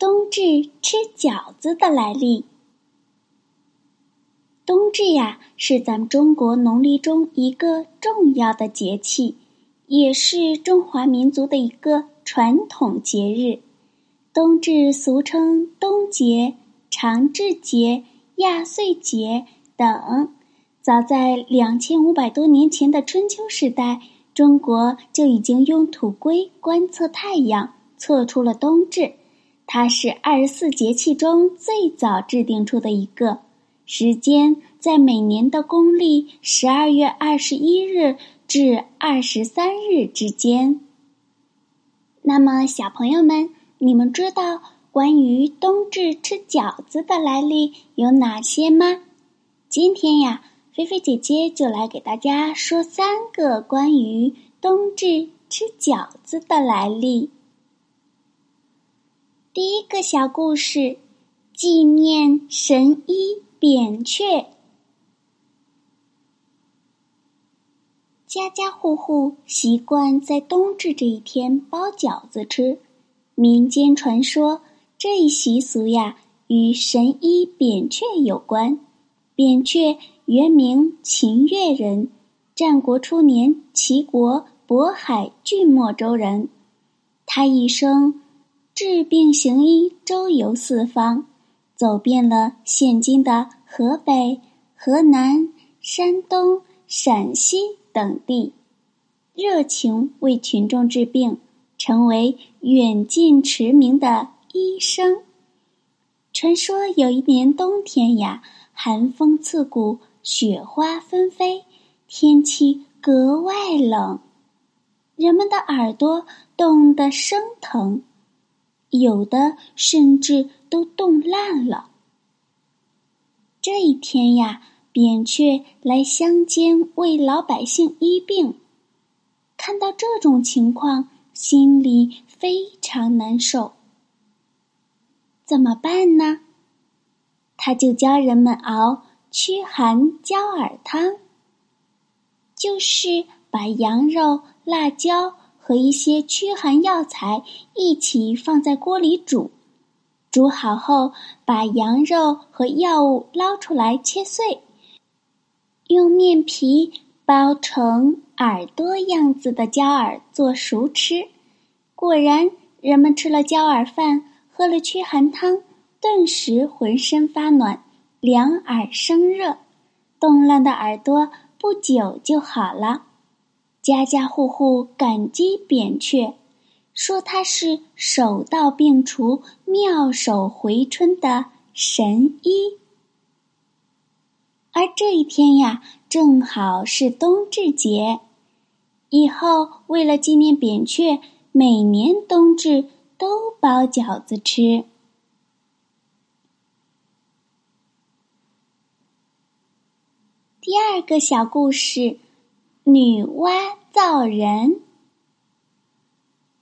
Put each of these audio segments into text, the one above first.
冬至吃饺子的来历。冬至呀，是咱们中国农历中一个重要的节气，也是中华民族的一个传统节日。冬至俗称冬节、长至节、亚岁节等。早在两千五百多年前的春秋时代，中国就已经用土圭观测太阳，测出了冬至。它是二十四节气中最早制定出的一个，时间在每年的公历十二月二十一日至二十三日之间。那么，小朋友们，你们知道关于冬至吃饺子的来历有哪些吗？今天呀，菲菲姐姐就来给大家说三个关于冬至吃饺子的来历。第一个小故事，纪念神医扁鹊。家家户户习惯在冬至这一天包饺子吃。民间传说，这一习俗呀与神医扁鹊有关。扁鹊原名秦越人，战国初年齐国渤海郡墨州人。他一生。治病行医，周游四方，走遍了现今的河北、河南、山东、陕西等地，热情为群众治病，成为远近驰名的医生。传说有一年冬天呀，寒风刺骨，雪花纷飞，天气格外冷，人们的耳朵冻得生疼。有的甚至都冻烂了。这一天呀，扁鹊来乡间为老百姓医病，看到这种情况，心里非常难受。怎么办呢？他就教人们熬驱寒焦耳汤，就是把羊肉、辣椒。和一些驱寒药材一起放在锅里煮，煮好后把羊肉和药物捞出来切碎，用面皮包成耳朵样子的焦耳做熟吃。果然，人们吃了焦耳饭，喝了驱寒汤，顿时浑身发暖，两耳生热，冻烂的耳朵不久就好了。家家户户感激扁鹊，说他是手到病除、妙手回春的神医。而这一天呀，正好是冬至节，以后为了纪念扁鹊，每年冬至都包饺子吃。第二个小故事。女娲造人，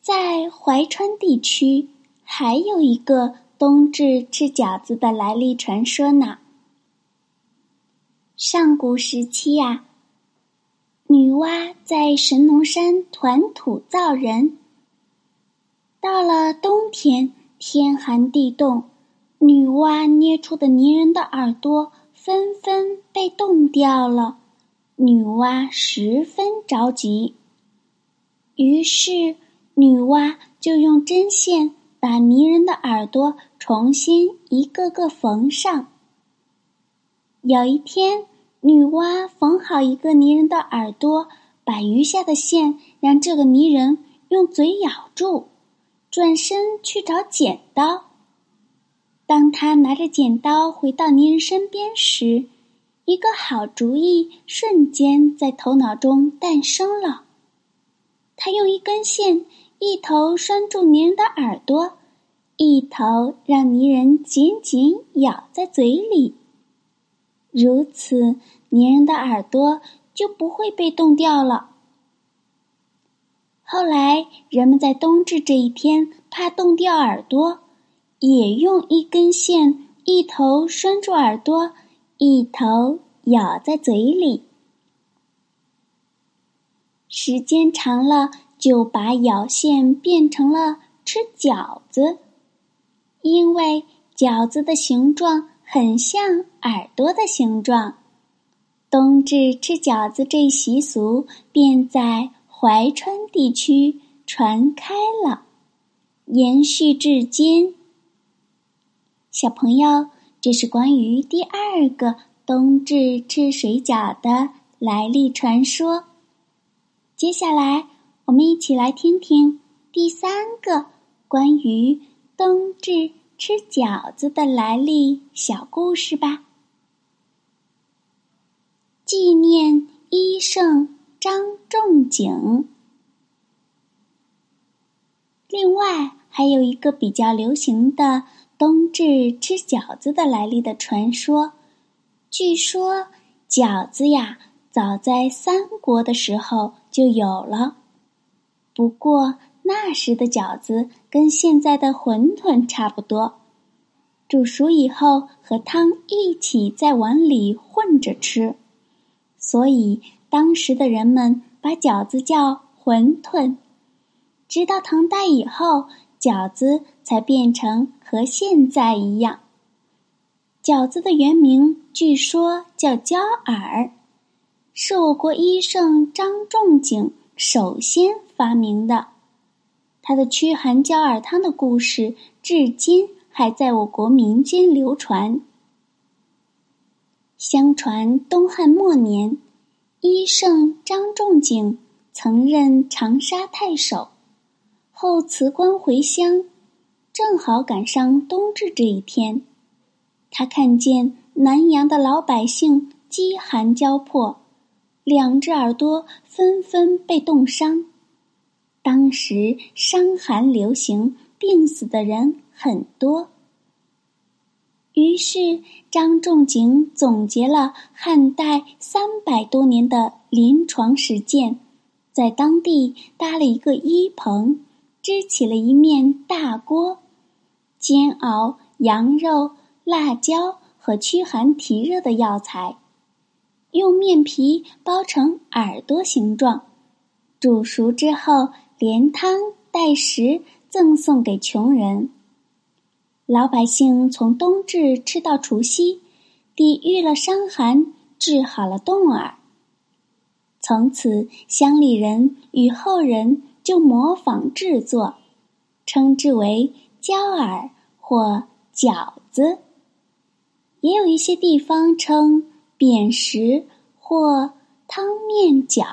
在怀川地区还有一个冬至吃饺子的来历传说呢。上古时期呀，女娲在神农山团土造人。到了冬天，天寒地冻，女娲捏出的泥人的耳朵纷纷被冻掉了。女娲十分着急，于是女娲就用针线把泥人的耳朵重新一个个缝上。有一天，女娲缝好一个泥人的耳朵，把余下的线让这个泥人用嘴咬住，转身去找剪刀。当他拿着剪刀回到泥人身边时，一个好主意瞬间在头脑中诞生了。他用一根线，一头拴住泥人的耳朵，一头让泥人紧紧咬在嘴里。如此，泥人的耳朵就不会被冻掉了。后来，人们在冬至这一天怕冻掉耳朵，也用一根线，一头拴住耳朵。一头咬在嘴里，时间长了，就把咬线变成了吃饺子。因为饺子的形状很像耳朵的形状。冬至吃饺子这习俗便在怀川地区传开了，延续至今。小朋友，这是关于第二个冬至吃水饺的来历传说。接下来，我们一起来听听第三个关于冬至吃饺子的来历小故事吧。纪念医圣张仲景。另外，还有一个比较流行的冬至吃饺子的来历的传说。据说，饺子呀，早在三国的时候就有了。不过，那时的饺子跟现在的馄饨差不多，煮熟以后和汤一起在碗里混着吃。所以，当时的人们把饺子叫馄饨。直到唐代以后，饺子才变成和现在一样。饺子的原名据说叫焦耳，是我国医圣张仲景首先发明的。他的驱寒焦耳汤的故事，至今还在我国民间流传。相传东汉末年，医圣张仲景曾任长沙太守，后辞官回乡，正好赶上冬至这一天。他看见南阳的老百姓饥寒交迫，两只耳朵纷纷被冻伤。当时伤寒流行，病死的人很多。于是，张仲景总结了汉代三百多年的临床实践，在当地搭了一个医棚，支起了一面大锅，煎熬羊肉、辣椒和驱寒提热的药材，用面皮包成耳朵形状，煮熟之后连汤带食赠送给穷人。老百姓从冬至吃到除夕，抵御了伤寒，治好了冻耳。从此，乡里人与后人就模仿制作，称之为椒耳或饺子。也有一些地方称扁食或汤面饺。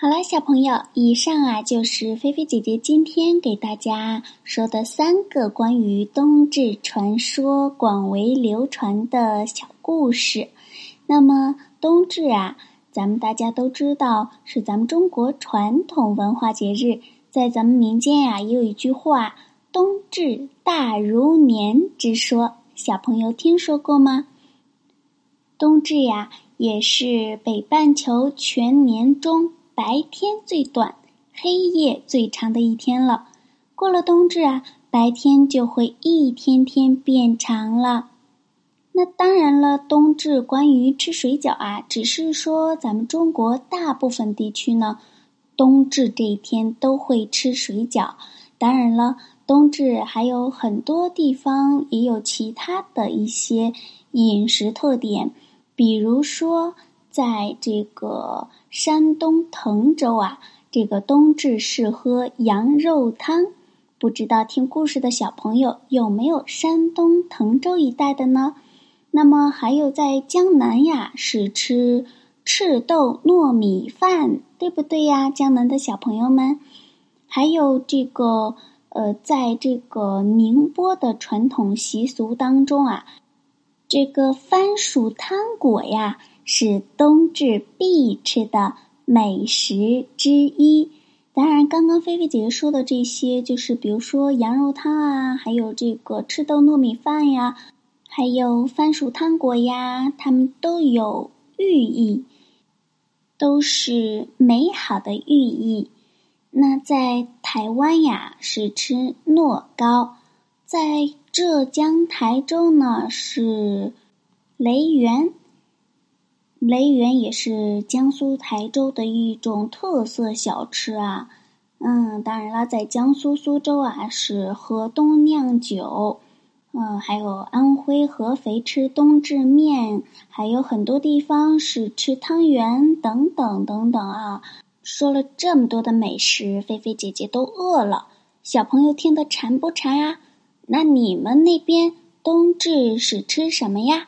好了，小朋友，以上啊就是菲菲姐姐今天给大家说的三个关于冬至传说广为流传的小故事。那么冬至啊，咱们大家都知道是咱们中国传统文化节日，在咱们民间呀也有一句话“冬至大如年”之说，小朋友听说过吗？冬至呀，也是北半球全年中。白天最短，黑夜最长的一天了。过了冬至啊，白天就会一天天变长了。那当然了，冬至关于吃水饺啊，只是说咱们中国大部分地区呢，冬至这一天都会吃水饺。当然了，冬至还有很多地方也有其他的一些饮食特点，比如说。在这个山东滕州啊，这个冬至是喝羊肉汤。不知道听故事的小朋友有没有山东滕州一带的呢？那么还有在江南呀，是吃赤豆糯米饭，对不对呀？江南的小朋友们，还有这个呃，在这个宁波的传统习俗当中啊，这个番薯汤果呀。是冬至必吃的美食之一。当然，刚刚菲菲姐姐说的这些，就是比如说羊肉汤啊，还有这个赤豆糯米饭呀，还有番薯汤果呀，它们都有寓意，都是美好的寓意。那在台湾呀，是吃糯糕；在浙江台州呢，是雷圆。雷圆也是江苏台州的一种特色小吃啊，嗯，当然了，在江苏苏州啊是喝冬酿酒，嗯，还有安徽合肥吃冬至面，还有很多地方是吃汤圆等等等等啊。说了这么多的美食，菲菲姐姐都饿了。小朋友听得馋不馋啊？那你们那边冬至是吃什么呀？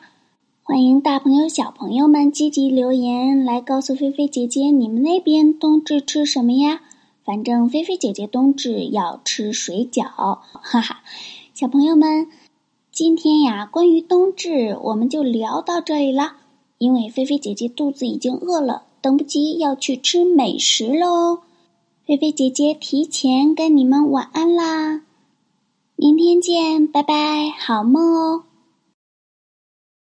欢迎大朋友小朋友们积极留言来告诉菲菲姐姐，你们那边冬至吃什么呀？反正菲菲姐姐冬至要吃水饺，哈哈。小朋友们，今天呀，关于冬至我们就聊到这里了，因为菲菲姐姐肚子已经饿了。等不及要去吃美食喽！菲菲姐姐提前跟你们晚安啦，明天见，拜拜，好梦哦。